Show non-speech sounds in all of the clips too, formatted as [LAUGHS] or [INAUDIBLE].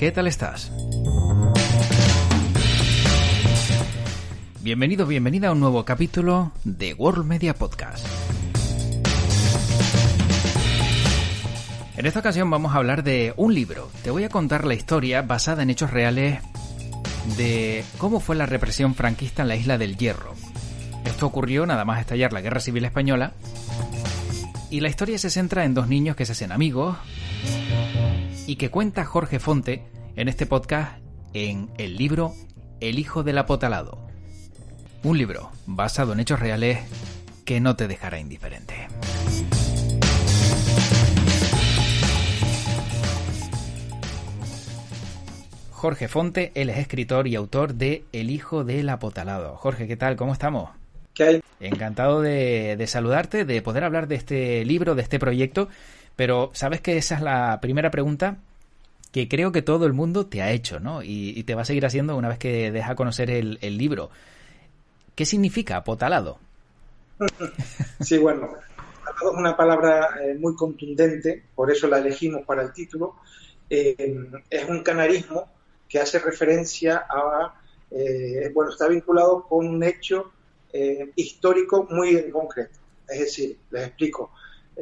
¿Qué tal estás? Bienvenido, bienvenida a un nuevo capítulo de World Media Podcast. En esta ocasión vamos a hablar de un libro. Te voy a contar la historia basada en hechos reales de cómo fue la represión franquista en la isla del Hierro. Esto ocurrió nada más estallar la Guerra Civil Española. Y la historia se centra en dos niños que se hacen amigos y que cuenta Jorge Fonte en este podcast en el libro El hijo del apotalado. Un libro basado en hechos reales que no te dejará indiferente. Jorge Fonte, él es escritor y autor de El hijo del apotalado. Jorge, ¿qué tal? ¿Cómo estamos? ¿Qué hay? Encantado de, de saludarte, de poder hablar de este libro, de este proyecto, pero sabes que esa es la primera pregunta que creo que todo el mundo te ha hecho, ¿no? Y, te va a seguir haciendo una vez que deja conocer el, libro. ¿Qué significa apotalado? [LAUGHS] Sí, bueno, apotalado es una palabra eh, muy contundente, por eso la elegimos para el título. Eh, es un canarismo que hace referencia a, eh, bueno, está vinculado con un hecho eh, histórico muy en concreto. Es decir, les explico,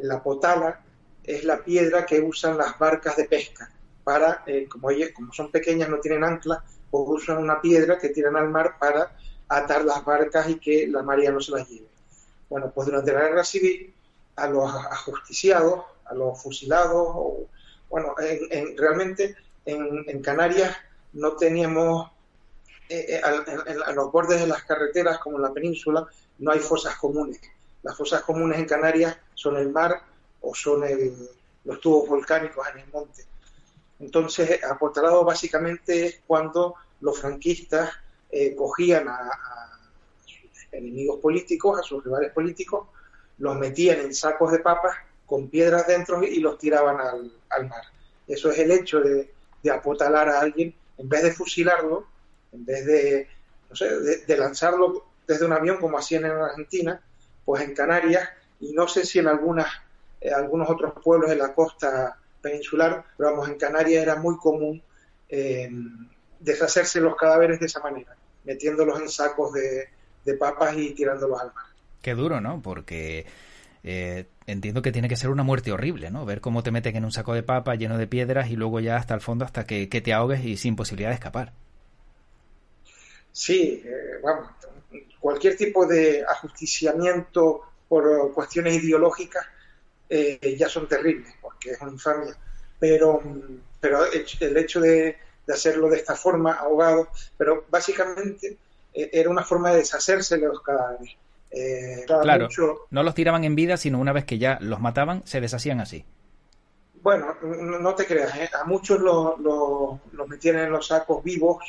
la potala es la piedra que usan las barcas de pesca para, eh, como ellas, como son pequeñas, no tienen ancla, pues usan una piedra que tiran al mar para atar las barcas y que la marea no se las lleve. Bueno, pues durante la guerra civil, a los ajusticiados, a los fusilados, o, bueno, en, en, realmente en, Canarias no teníamos, eh, eh, a, los bordes de las carreteras, como en la península, no hay fosas comunes. Las fosas comunes en Canarias son el mar o son el, los tubos volcánicos en el monte. Entonces, aportalado básicamente es cuando los franquistas eh, cogían a, a, sus enemigos políticos, a sus rivales políticos, los metían en sacos de papas con piedras dentro y los tiraban al, al mar. Eso es el hecho de, de, apotalar a alguien, en vez de fusilarlo, en vez de, no sé, de, de lanzarlo desde un avión como hacían en Argentina, pues en Canarias, y no sé si en algunas, eh, algunos otros pueblos de la costa peninsular, pero vamos, en Canarias era muy común eh, deshacerse los cadáveres de esa manera, metiéndolos en sacos de, de papas y tirándolos al mar. Qué duro, ¿no? Porque eh, entiendo que tiene que ser una muerte horrible, ¿no? Ver cómo te meten en un saco de papas lleno de piedras y luego ya hasta el fondo hasta que, que te ahogues y sin posibilidad de escapar. Sí, eh, vamos, cualquier tipo de ajusticiamiento por cuestiones ideológicas eh, ya son terribles, porque es una infamia. Pero, pero el hecho de, de hacerlo de esta forma, ahogado, pero básicamente eh, era una forma de deshacerse de los cadáveres. Eh, claro, mucho... no los tiraban en vida, sino una vez que ya los mataban, se deshacían así. Bueno, no te creas, ¿eh? a muchos los lo, lo metían en los sacos vivos.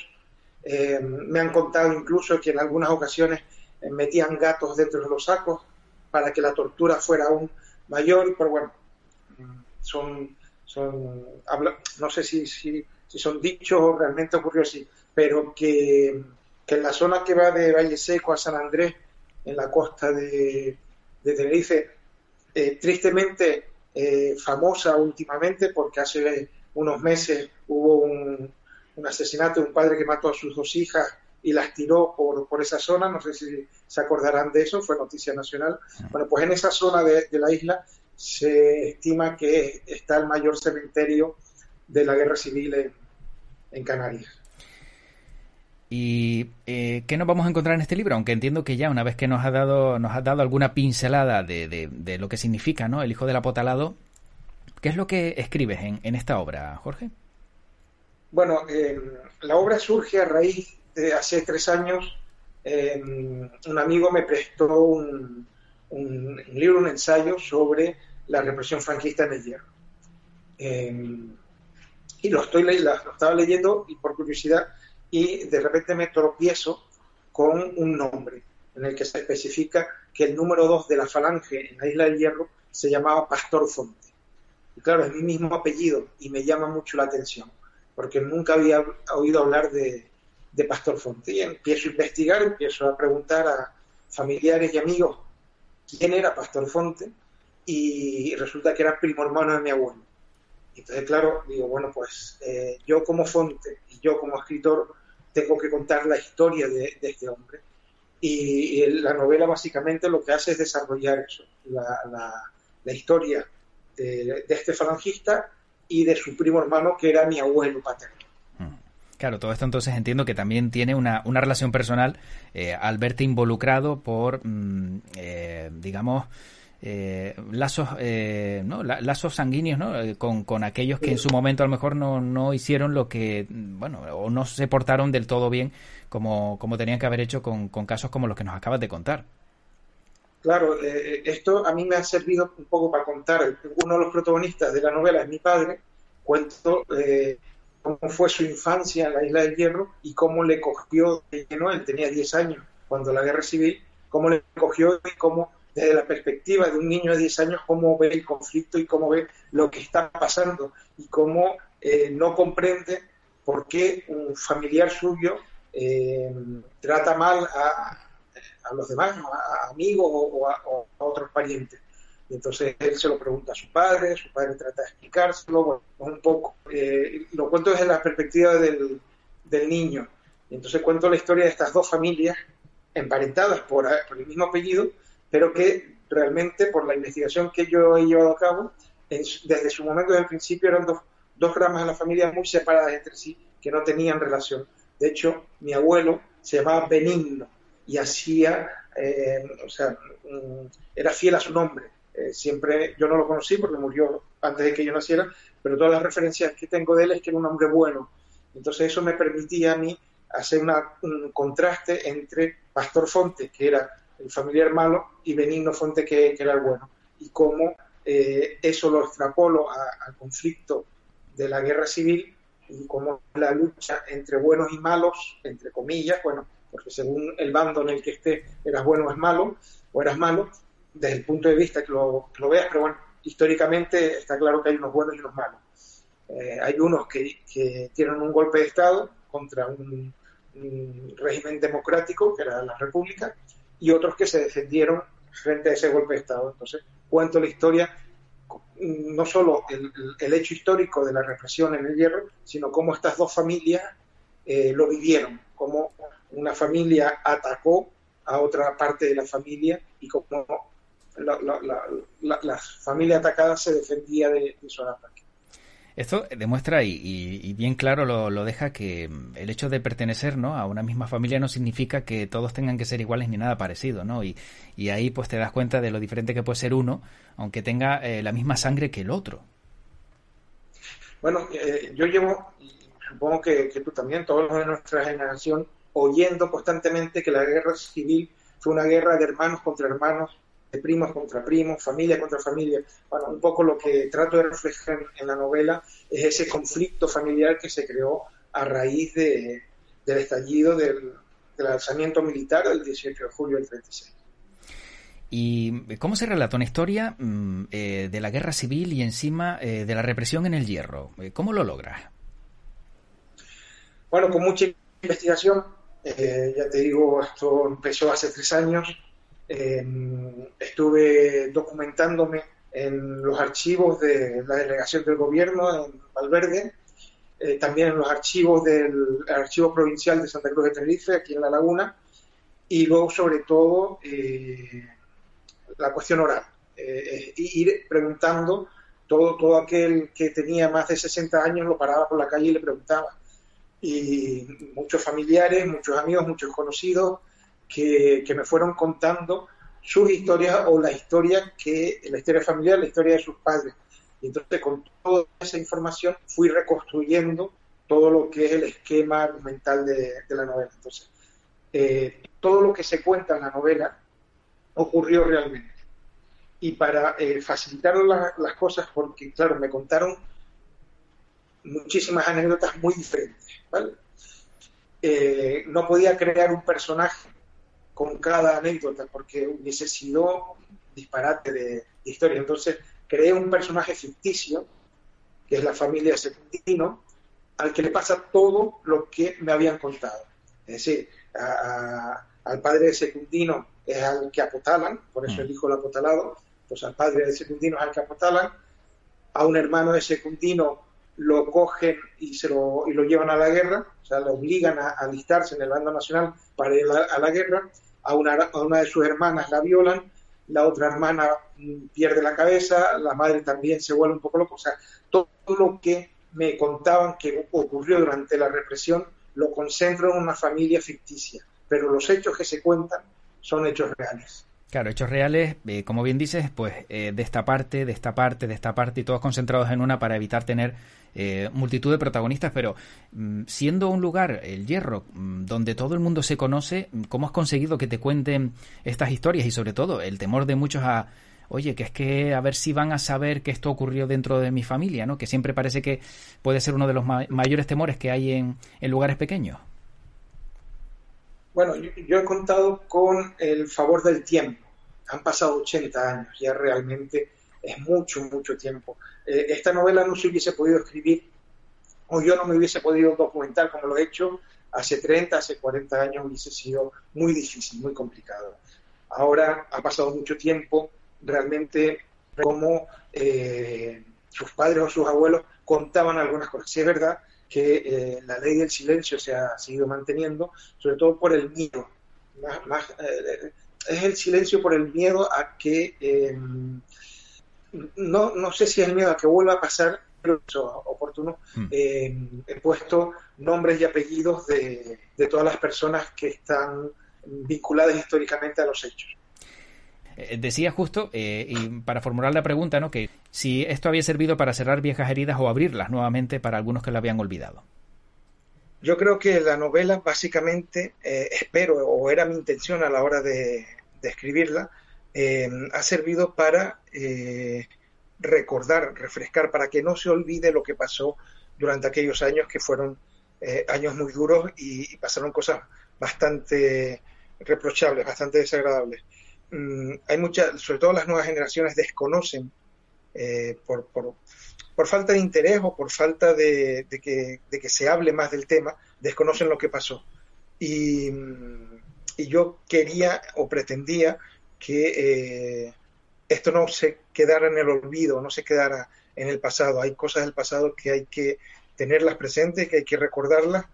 Eh, me han contado incluso que en algunas ocasiones metían gatos dentro de los sacos para que la tortura fuera aún mayor, pero bueno, son, son habla, no sé si, si, si, son dichos o realmente ocurrió así, pero que, que, en la zona que va de Valle Seco a San Andrés, en la costa de, de Tenerife, eh, tristemente eh, famosa últimamente porque hace unos meses hubo un, un, asesinato de un padre que mató a sus dos hijas y las tiró por, por esa zona, no sé si se acordarán de eso, fue noticia nacional. Bueno, pues en esa zona de, de la isla se estima que está el mayor cementerio de la guerra civil en, en Canarias. ¿Y eh, qué nos vamos a encontrar en este libro? Aunque entiendo que ya una vez que nos ha dado, nos ha dado alguna pincelada de, de, de lo que significa ¿no? el hijo del apotalado, ¿qué es lo que escribes en, en esta obra, Jorge? Bueno, eh, la obra surge a raíz hace tres años, eh, un amigo me prestó un, libro, un ensayo sobre la represión franquista en el hierro. Em, y lo, estaba leyendo y por curiosidad y de repente me tropiezo con un nombre en el que se especifica que el número 2 de la falange en la isla del Hierro se llamaba Pastor Fonte. Y claro, es mi mismo apellido y me llama mucho la atención, porque nunca había oído hablar de, de Pastor Fonte. Y empiezo a investigar, empiezo a preguntar a familiares y amigos quién era Pastor Fonte y resulta que era primo hermano de mi abuelo. Entonces, claro, digo, bueno, pues eh, yo como Fonte y yo como escritor tengo que contar la historia de, este hombre. Y, la novela básicamente lo que hace es desarrollar eso, la, historia de, este falangista y de su primo hermano que era mi abuelo paterno. Claro, todo esto entonces entiendo que también tiene una, relación personal eh, al verte involucrado por, mm, eh, digamos, eh, lazos eh, ¿no? lazos sanguíneos ¿no? Con, con, aquellos que en su momento a lo mejor no, no hicieron lo que bueno o no se portaron del todo bien como, como tenían que haber hecho con, con casos como los que nos acabas de contar claro esto a mí me ha servido un poco para contar uno de los protagonistas de la novela es mi padre cuento cómo fue su infancia en la isla del hierro y cómo le cogió ¿no? él tenía 10 años cuando la guerra civil cómo le cogió y cómo desde la perspectiva de un niño de 10 años cómo ve el conflicto y cómo ve lo que está pasando y cómo eh, no comprende por qué un familiar suyo eh, trata mal a, los demás, a, amigos o a, otros parientes. Y entonces él se lo pregunta a su padre, su padre trata de explicárselo, bueno, un poco. Eh, lo cuento desde la perspectiva del, del niño. Y entonces cuento la historia de estas dos familias emparentadas por, por el mismo apellido, pero que realmente por la investigación que yo he llevado a cabo, desde su momento, desde el principio, eran dos, dos ramas de la familia muy separadas entre sí, que no tenían relación. De hecho, mi abuelo se llamaba Benigno y hacía, eh, o sea, mm, era fiel a su nombre. Eh, siempre, yo no lo conocí porque murió antes de que yo naciera, pero todas las referencias que tengo de él es que era un hombre bueno. Entonces eso me permitía a mí hacer un contraste entre Pastor Fonte, que era el familiar malo, y Benigno Fonte, que, era el bueno. Y cómo eh, eso lo extrapolo al conflicto de la guerra civil y cómo la lucha entre buenos y malos, entre comillas, bueno, porque según el bando en el que esté, eras bueno es malo, o eras malo, desde el punto de vista que lo, veas, pero bueno, históricamente está claro que hay unos buenos y unos malos. Eh, hay unos que, tienen un golpe de Estado contra un, un, régimen democrático, que era la República, y otros que se defendieron frente a ese golpe de Estado. Entonces, cuento la historia, no solo el, hecho histórico de la represión en el hierro, sino cómo estas dos familias eh, lo vivieron, cómo una familia atacó a otra parte de la familia y cómo la, familia atacada se defendía de, de su ataque. Esto demuestra y, bien claro lo, deja que mm, el hecho de pertenecer ¿no? a una misma familia no significa que todos tengan que ser iguales ni nada parecido, ¿no? Y, ahí pues te das cuenta de lo diferente que puede ser uno, aunque tenga eh, la misma sangre que el otro. Bueno, eh, yo llevo, supongo que, que, tú también, todos los de nuestra generación, oyendo constantemente que la guerra civil fue una guerra de hermanos contra hermanos, de primos contra primos, familia contra familia. Bueno, un poco lo que trato de reflejar en la novela es ese conflicto familiar que se creó a raíz de, del estallido del, alzamiento militar del 18 de julio del 36. ¿Y cómo se relata una historia mm, eh, de la guerra civil y encima eh, de la represión en el hierro? Eh, ¿Cómo lo logras? Bueno, con mucha investigación. ya te digo, esto empezó hace tres años Em, estuve documentándome en los archivos de la delegación del gobierno en Valverde, eh, también en los archivos del Archivo Provincial de Santa Cruz de Tenerife, aquí en La Laguna, y luego, sobre todo, eh, la cuestión oral. Eh, ir preguntando, todo, todo aquel que tenía más de 60 años lo paraba por la calle y le preguntaba. Y muchos familiares, muchos amigos, muchos conocidos, que, me fueron contando sus historias o la historia que la historia familiar, la historia de sus padres. Y entonces con toda esa información fui reconstruyendo todo lo que es el esquema mental de, la novela. Entonces, eh, todo lo que se cuenta en la novela ocurrió realmente. y para eh, facilitar las cosas, porque claro, me contaron muchísimas anécdotas muy diferentes, ¿vale? Eh, no podía crear un personaje con cada anécdota porque hubiese sido disparate de, historia. Entonces creé un personaje ficticio, que es la familia Secundino, al que le pasa todo lo que me habían contado. Es decir, al padre de Secundino es al que apotalan, por eso mm. el hijo lo apotalado, pues al padre de Secundino es al que apotalan, a un hermano de Secundino lo cogen y, se lo, y lo llevan a la guerra, o sea, lo obligan a, alistarse en el bando nacional para ir a, la guerra, a una, a una de sus hermanas la violan, la otra hermana mm, pierde la cabeza, la madre también se vuelve un poco loca, o sea, todo lo que me contaban que ocurrió durante la represión lo concentro en una familia ficticia, pero los hechos que se cuentan son hechos reales. Claro, hechos reales, eh, como bien dices, pues eh, de esta parte, de esta parte, de esta parte y todos concentrados en una para evitar tener eh, multitud de protagonistas, pero mm, siendo un lugar, el Hierro, mm, donde todo el mundo se conoce, ¿cómo has conseguido que te cuenten estas historias y sobre todo el temor de muchos a, oye, que es que a ver si van a saber que esto ocurrió dentro de mi familia, ¿no? Que siempre parece que puede ser uno de los mayores temores que hay en lugares pequeños. Bueno, yo, he contado con el favor del tiempo. Han pasado 80 años, ya realmente es mucho, mucho tiempo. Eh, esta novela no se hubiese podido escribir o yo no me hubiese podido documentar como lo he hecho hace 30, hace 40 años, hubiese sido muy difícil, muy complicado. Ahora ha pasado mucho tiempo, realmente como eh, sus padres o sus abuelos contaban algunas cosas. Sí es verdad que eh, la ley del silencio se ha seguido manteniendo, sobre todo por el miedo. Eh, es el silencio por el miedo a que, em, no, no sé si es el miedo a que vuelva a pasar, pero es oportuno, mm. he puesto nombres y apellidos de, de todas las personas que están vinculadas históricamente a los hechos. Eh, decía justo, eh, y para formular la pregunta, ¿no? que si esto había servido para cerrar viejas heridas o abrirlas nuevamente para algunos que la habían olvidado. Yo creo que la novela básicamente, eh, espero, o era mi intención a la hora de, escribirla, ha servido para recordar, refrescar, para que no se olvide lo que pasó durante aquellos años que fueron años muy duros y pasaron cosas bastante reprochables, bastante desagradables. Mm, hay muchas, sobre todo las nuevas generaciones desconocen eh, por, por, falta de interés o por falta de, que, de, que, se hable más del tema, desconocen lo que pasó. Y, y yo quería o pretendía que eh, esto no se quedara en el olvido, no se quedara en el pasado. Hay cosas del pasado que hay que tenerlas presentes, que hay que recordarlas,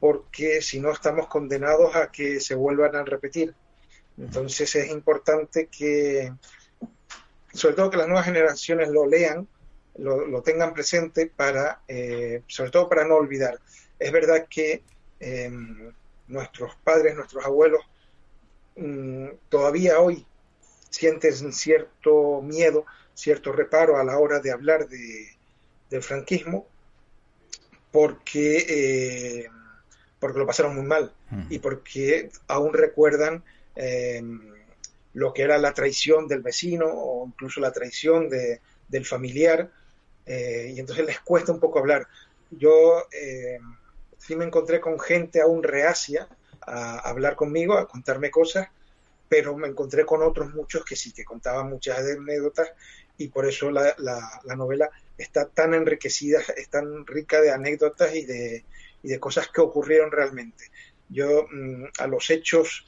porque si no estamos condenados a que se vuelvan a repetir. Entonces es importante que, sobre todo que las nuevas generaciones lo lean, lo, tengan presente para, eh, sobre todo para no olvidar. Es verdad que em, nuestros padres, nuestros abuelos, mm, todavía hoy sienten cierto miedo, cierto reparo a la hora de hablar de, del franquismo, porque, eh, porque lo pasaron muy mal y porque aún recuerdan Em, lo que era la traición del vecino o incluso la traición de, del familiar, eh, y entonces [LAUGHS] les cuesta un poco hablar. Yo eh, sí me encontré con gente aún reacia a hablar conmigo, a contarme cosas, pero me encontré con otros muchos que sí, que contaban muchas anécdotas y por eso la, la, novela está tan enriquecida, es tan rica de anécdotas y de, y de cosas que ocurrieron realmente. Yo mm, a los hechos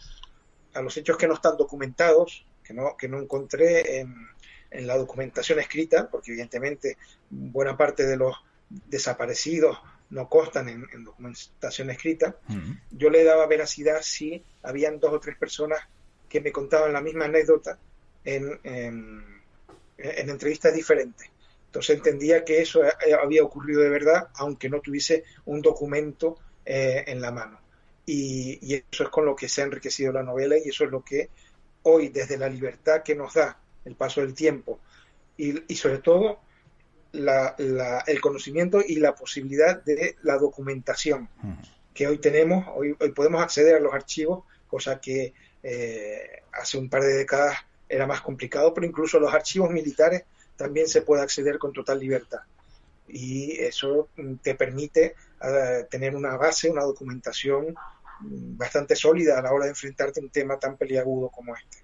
a los hechos que no están documentados, que no, que no encontré en, la documentación escrita, porque evidentemente buena parte de los desaparecidos no constan en, documentación escrita, yo le daba veracidad si habían dos o tres personas que me contaban la misma anécdota en, en, entrevistas diferentes. Entonces entendía que eso había ocurrido de verdad, aunque no tuviese un documento eh, en la mano. Y, eso es con lo que se ha enriquecido la novela y eso es lo que hoy, desde la libertad que nos da el paso del tiempo y, sobre todo el conocimiento y la posibilidad de la documentación que hoy tenemos, hoy, podemos acceder a los archivos, cosa que eh, hace un par de décadas era más complicado, pero incluso los archivos militares también se puede acceder con total libertad. Y eso mm, te permite eh, tener una base, una documentación bastante sólida a la hora de enfrentarte a un tema tan peliagudo como este.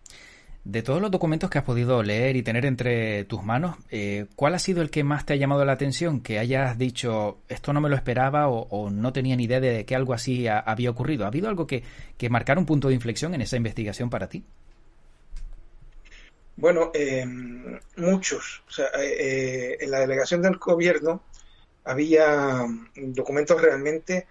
De todos los documentos que has podido leer y tener entre tus manos, eh, ¿cuál ha sido el que más te ha llamado la atención? Que hayas dicho, esto no me lo esperaba o, no tenía ni idea de que algo así había ocurrido. ¿Ha habido algo que, que marcara un punto de inflexión en esa investigación para ti? Bueno, eh, muchos. O sea, eh, en la delegación del gobierno había documentos realmente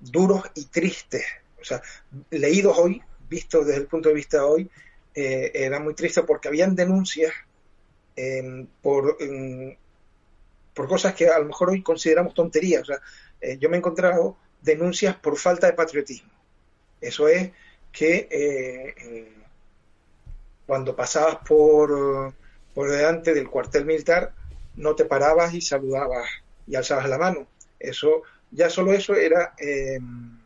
duros y tristes. O sea, leídos hoy, vistos desde el punto de vista de hoy, eh, era muy triste porque habían denuncias em, por, em, por cosas que a lo mejor hoy consideramos tonterías. O sea, eh, yo me he encontrado denuncias por falta de patriotismo. Eso es que eh, cuando pasabas por, por delante del cuartel militar no te parabas y saludabas y alzabas la mano. Eso, ya solo eso era em,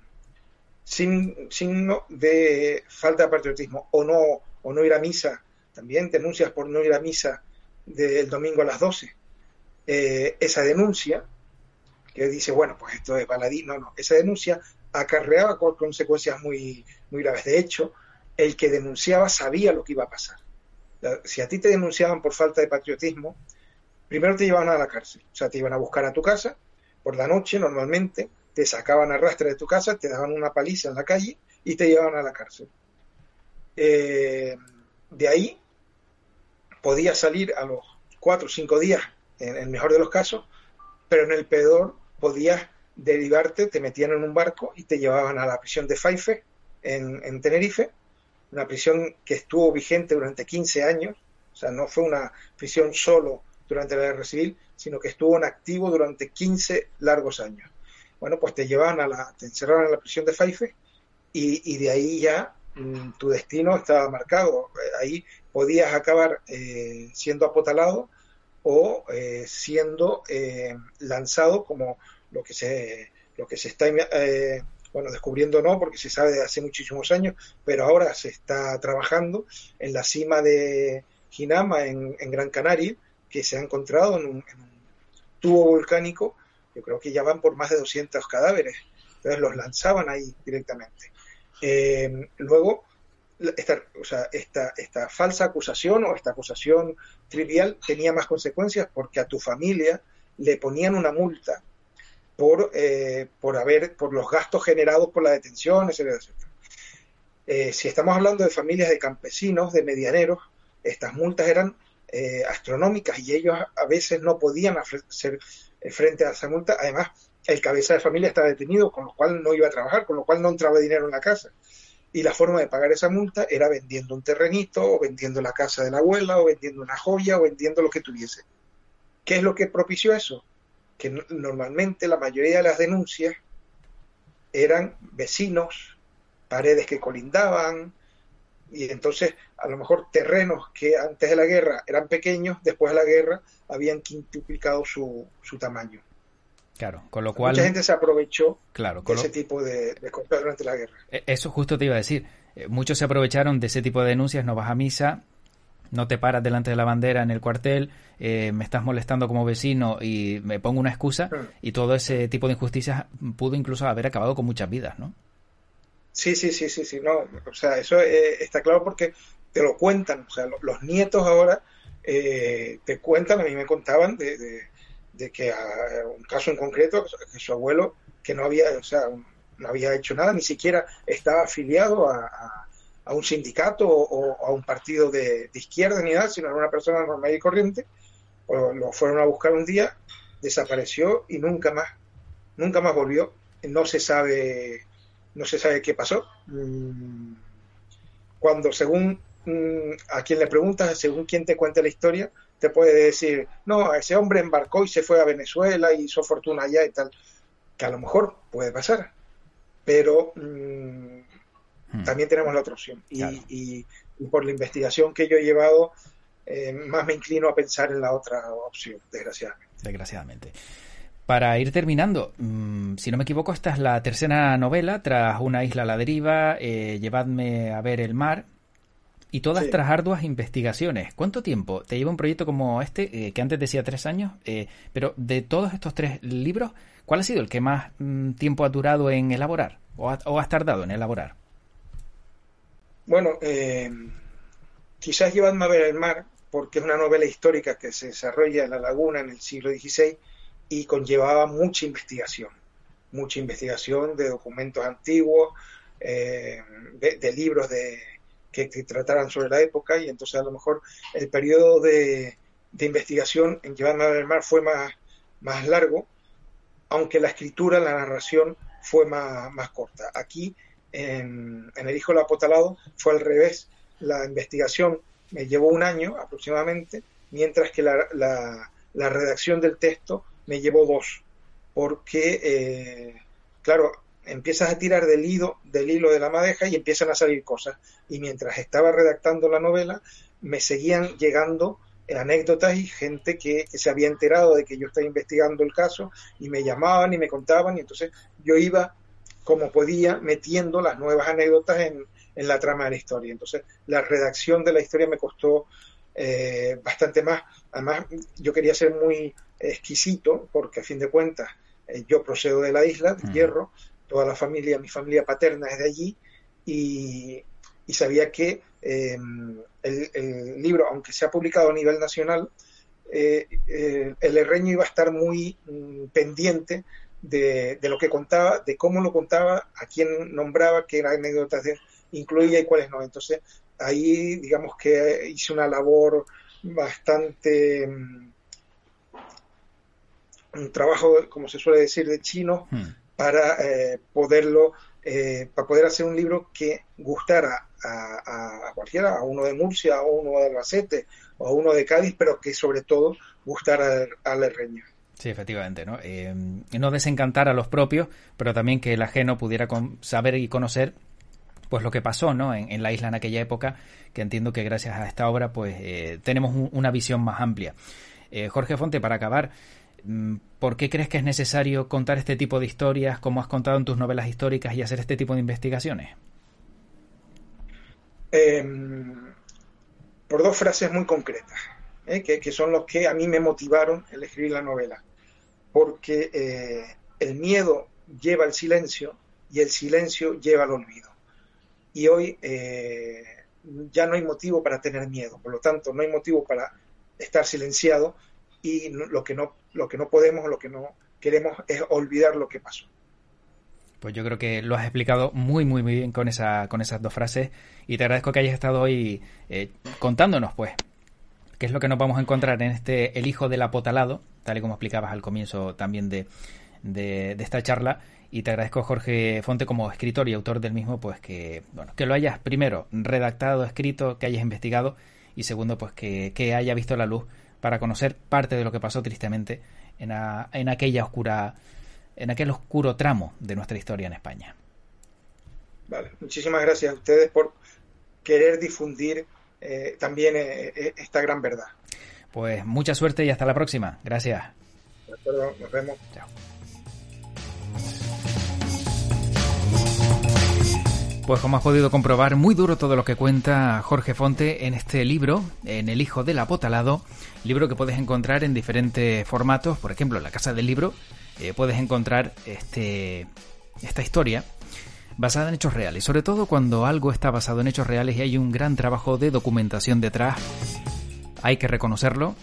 sin, signo de falta de patriotismo o no o no ir a misa, también denuncias por no ir a misa del domingo a las 12. Eh, esa denuncia, que dice, bueno, pues esto es baladí, no, no, esa denuncia acarreaba con consecuencias muy, muy graves. De hecho, el que denunciaba sabía lo que iba a pasar. Si a ti te denunciaban por falta de patriotismo, primero te llevaban a la cárcel, o sea, te iban a buscar a tu casa por la noche normalmente, te sacaban a rastra de tu casa, te daban una paliza en la calle y te llevaban a la cárcel. Eh, de ahí podía salir a los cuatro o cinco días, en el mejor de los casos, pero en el peor podías derivarte, te metían en un barco y te llevaban a la prisión de Faife en, Tenerife, una prisión que estuvo vigente durante 15 años, o sea, no fue una prisión solo durante la guerra civil, sino que estuvo en activo durante 15 largos años. Bueno, pues te llevaban a la, te encerraban en la prisión de Faife y, y de ahí ya Mm, tu destino estaba marcado. Ahí podías acabar eh, siendo apotalado o eh, siendo eh, lanzado como lo que se lo que se está bueno descubriendo no porque se sabe de hace muchísimos años pero ahora se está trabajando en la cima de Ginama en, Gran Canaria que se ha encontrado en un, tubo volcánico yo creo que ya van por más de 200 cadáveres. Entonces los lanzaban ahí directamente. Eh, luego, esta, o sea, esta, esta falsa acusación o esta acusación trivial tenía más consecuencias porque a tu familia le ponían una multa por, eh, por, haber, por los gastos generados por la detención, etcétera, eh, si estamos hablando de familias de campesinos, de medianeros, estas multas eran astronómicas y ellos a veces no podían hacer frente a esa multa. Además, el cabeza de familia estaba detenido, con lo cual no iba a trabajar, con lo cual no entraba dinero en la casa. Y la forma de pagar esa multa era vendiendo un terrenito, o vendiendo la casa de la abuela, o vendiendo una joya, o vendiendo lo que tuviese. ¿Qué es lo que propició eso? Que normalmente la mayoría de las denuncias eran vecinos, paredes que colindaban, y entonces a lo mejor terrenos que antes de la guerra eran pequeños, después de la guerra habían quintuplicado su, su tamaño. Claro, con lo cual... Mucha gente se aprovechó de ese tipo de, de durante la guerra. E, eso justo te iba a decir. Eh, muchos se aprovecharon de ese tipo de denuncias, no vas a misa, no te paras delante de la bandera en el cuartel, eh, me estás molestando como vecino y me pongo una excusa y todo ese tipo de injusticias pudo incluso haber acabado con muchas vidas, ¿no? Sí, sí, sí, sí, sí, no, o sea, eso eh, está claro porque te lo cuentan, o sea, los, nietos ahora te cuentan, a mí me contaban de de que a, un caso en concreto, que su abuelo, que no había, o sea, no había hecho nada, ni siquiera estaba afiliado a, a, un sindicato o, a un partido de, izquierda ni nada, sino era una persona normal y corriente, o lo fueron a buscar un día, desapareció y nunca más, nunca más volvió. No se sabe, no se sabe qué pasó. Mm, cuando según mm, a quien le preguntas, según quien te cuenta la historia, te puede decir, no, ese hombre embarcó y se fue a Venezuela y hizo fortuna allá y tal, que a lo mejor puede pasar, pero mm, hmm. también tenemos la otra opción. Y, por la investigación que yo he llevado, eh, más me inclino a pensar en la otra opción, desgraciadamente. Desgraciadamente. Para ir terminando, mm, si no me equivoco, esta es la tercera novela, tras Una isla a la deriva, eh, Llevadme a ver el mar, Y todas tras arduas investigaciones. ¿Cuánto tiempo te lleva un proyecto como este, eh, que antes decía tres años? Eh, pero de todos estos tres libros, ¿cuál ha sido el que más mm, tiempo ha durado en elaborar? ¿O, has tardado en elaborar? Bueno, eh, quizás Llevadme a ver el mar, porque es una novela histórica que se desarrolla en la laguna en el siglo XVI y conllevaba mucha investigación, mucha investigación de documentos antiguos, de, libros de, que, trataran sobre la época y entonces a lo mejor el periodo de, investigación en Llevarme al mar fue más, más largo, aunque la escritura, la narración fue más, más corta. Aquí, en, El Hijo del Apotalado, fue al revés. La investigación me llevó un año aproximadamente, mientras que la, la, redacción del texto me llevó dos, porque, eh, claro, empiezas a tirar del hilo, del hilo de la madeja y empiezan a salir cosas. Y mientras estaba redactando la novela, me seguían llegando anécdotas y gente que, se había enterado de que yo estaba investigando el caso y me llamaban y me contaban y entonces yo iba como podía metiendo las nuevas anécdotas en, la trama de la historia. Entonces la redacción de la historia me costó eh, bastante más. Además yo quería ser muy exquisito porque a fin de cuentas eh, yo procedo de la isla, de Hierro, toda la familia, mi familia paterna es de allí y, sabía que em, el, libro, aunque se ha publicado a nivel nacional, eh, eh, el herreño iba a estar muy mm, pendiente de, lo que contaba, de cómo lo contaba, a quién nombraba, qué anécdotas incluía y cuáles no. Entonces, ahí digamos que hice una labor bastante... Mm, un trabajo, como se suele decir, de chino, hmm para eh, poderlo, eh, para poder hacer un libro que gustara a, cualquiera, a uno de Murcia, a uno de Albacete o a uno de Cádiz, pero que sobre todo gustara al herreño. Sí, efectivamente, ¿no? Eh, no desencantar a los propios, pero también que el ajeno pudiera saber y conocer pues lo que pasó ¿no? En, la isla en aquella época, que entiendo que gracias a esta obra pues tenemos una visión más amplia. Jorge Fonte, para acabar, ¿Por qué crees que es necesario contar este tipo de historias como has contado en tus novelas históricas y hacer este tipo de investigaciones? Em, por dos frases muy concretas, ¿eh? que, son los que a mí me motivaron el escribir la novela. Porque eh, el miedo lleva al silencio y el silencio lleva al olvido. Y hoy eh, ya no hay motivo para tener miedo, por lo tanto no hay motivo para estar silenciado y lo que no lo que no podemos, lo que no queremos es olvidar lo que pasó. Pues yo creo que lo has explicado muy, muy, muy bien con, esa, con esas dos frases y te agradezco que hayas estado hoy eh, contándonos, pues, qué es lo que nos vamos a encontrar en este El Hijo del Apotalado, tal y como explicabas al comienzo también de, de, esta charla. Y te agradezco, Jorge Fonte, como escritor y autor del mismo, pues que, bueno, que lo hayas primero redactado, escrito, que hayas investigado y segundo, pues que, que haya visto la luz para conocer parte de lo que pasó tristemente en, en aquella oscura en aquel oscuro tramo de nuestra historia en España. Vale, muchísimas gracias a ustedes por querer difundir eh, también eh, eh, esta gran verdad. Pues mucha suerte y hasta la próxima. Gracias. De acuerdo, nos vemos. Chao. Pues como has podido comprobar, muy duro todo lo que cuenta Jorge Fonte en este libro, en El Hijo del Apotalado, libro que puedes encontrar en diferentes formatos, por ejemplo, en la Casa del Libro eh, puedes encontrar este, esta historia basada en hechos reales, sobre todo cuando algo está basado en hechos reales y hay un gran trabajo de documentación detrás, hay que reconocerlo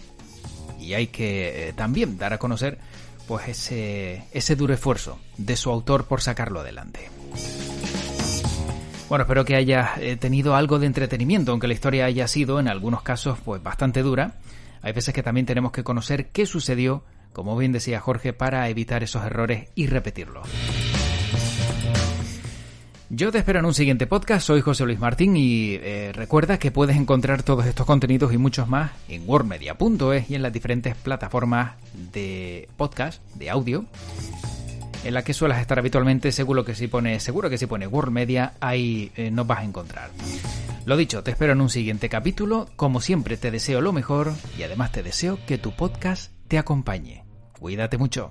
y hay que eh, también dar a conocer pues ese, ese duro esfuerzo de su autor por sacarlo adelante. Bueno, espero que haya eh, tenido algo de entretenimiento, aunque la historia haya sido en algunos casos pues bastante dura. Hay veces que también tenemos que conocer qué sucedió, como bien decía Jorge, para evitar esos errores y repetirlos. Yo te espero en un siguiente podcast, soy José Luis Martín y eh, recuerda que puedes encontrar todos estos contenidos y muchos más en wordmedia.es y en las diferentes plataformas de podcast, de audio en la que suelas estar habitualmente, seguro que si pone, seguro que si pone World Media, ahí eh, nos vas a encontrar. Lo dicho, te espero en un siguiente capítulo. Como siempre, te deseo lo mejor y además te deseo que tu podcast te acompañe. Cuídate mucho.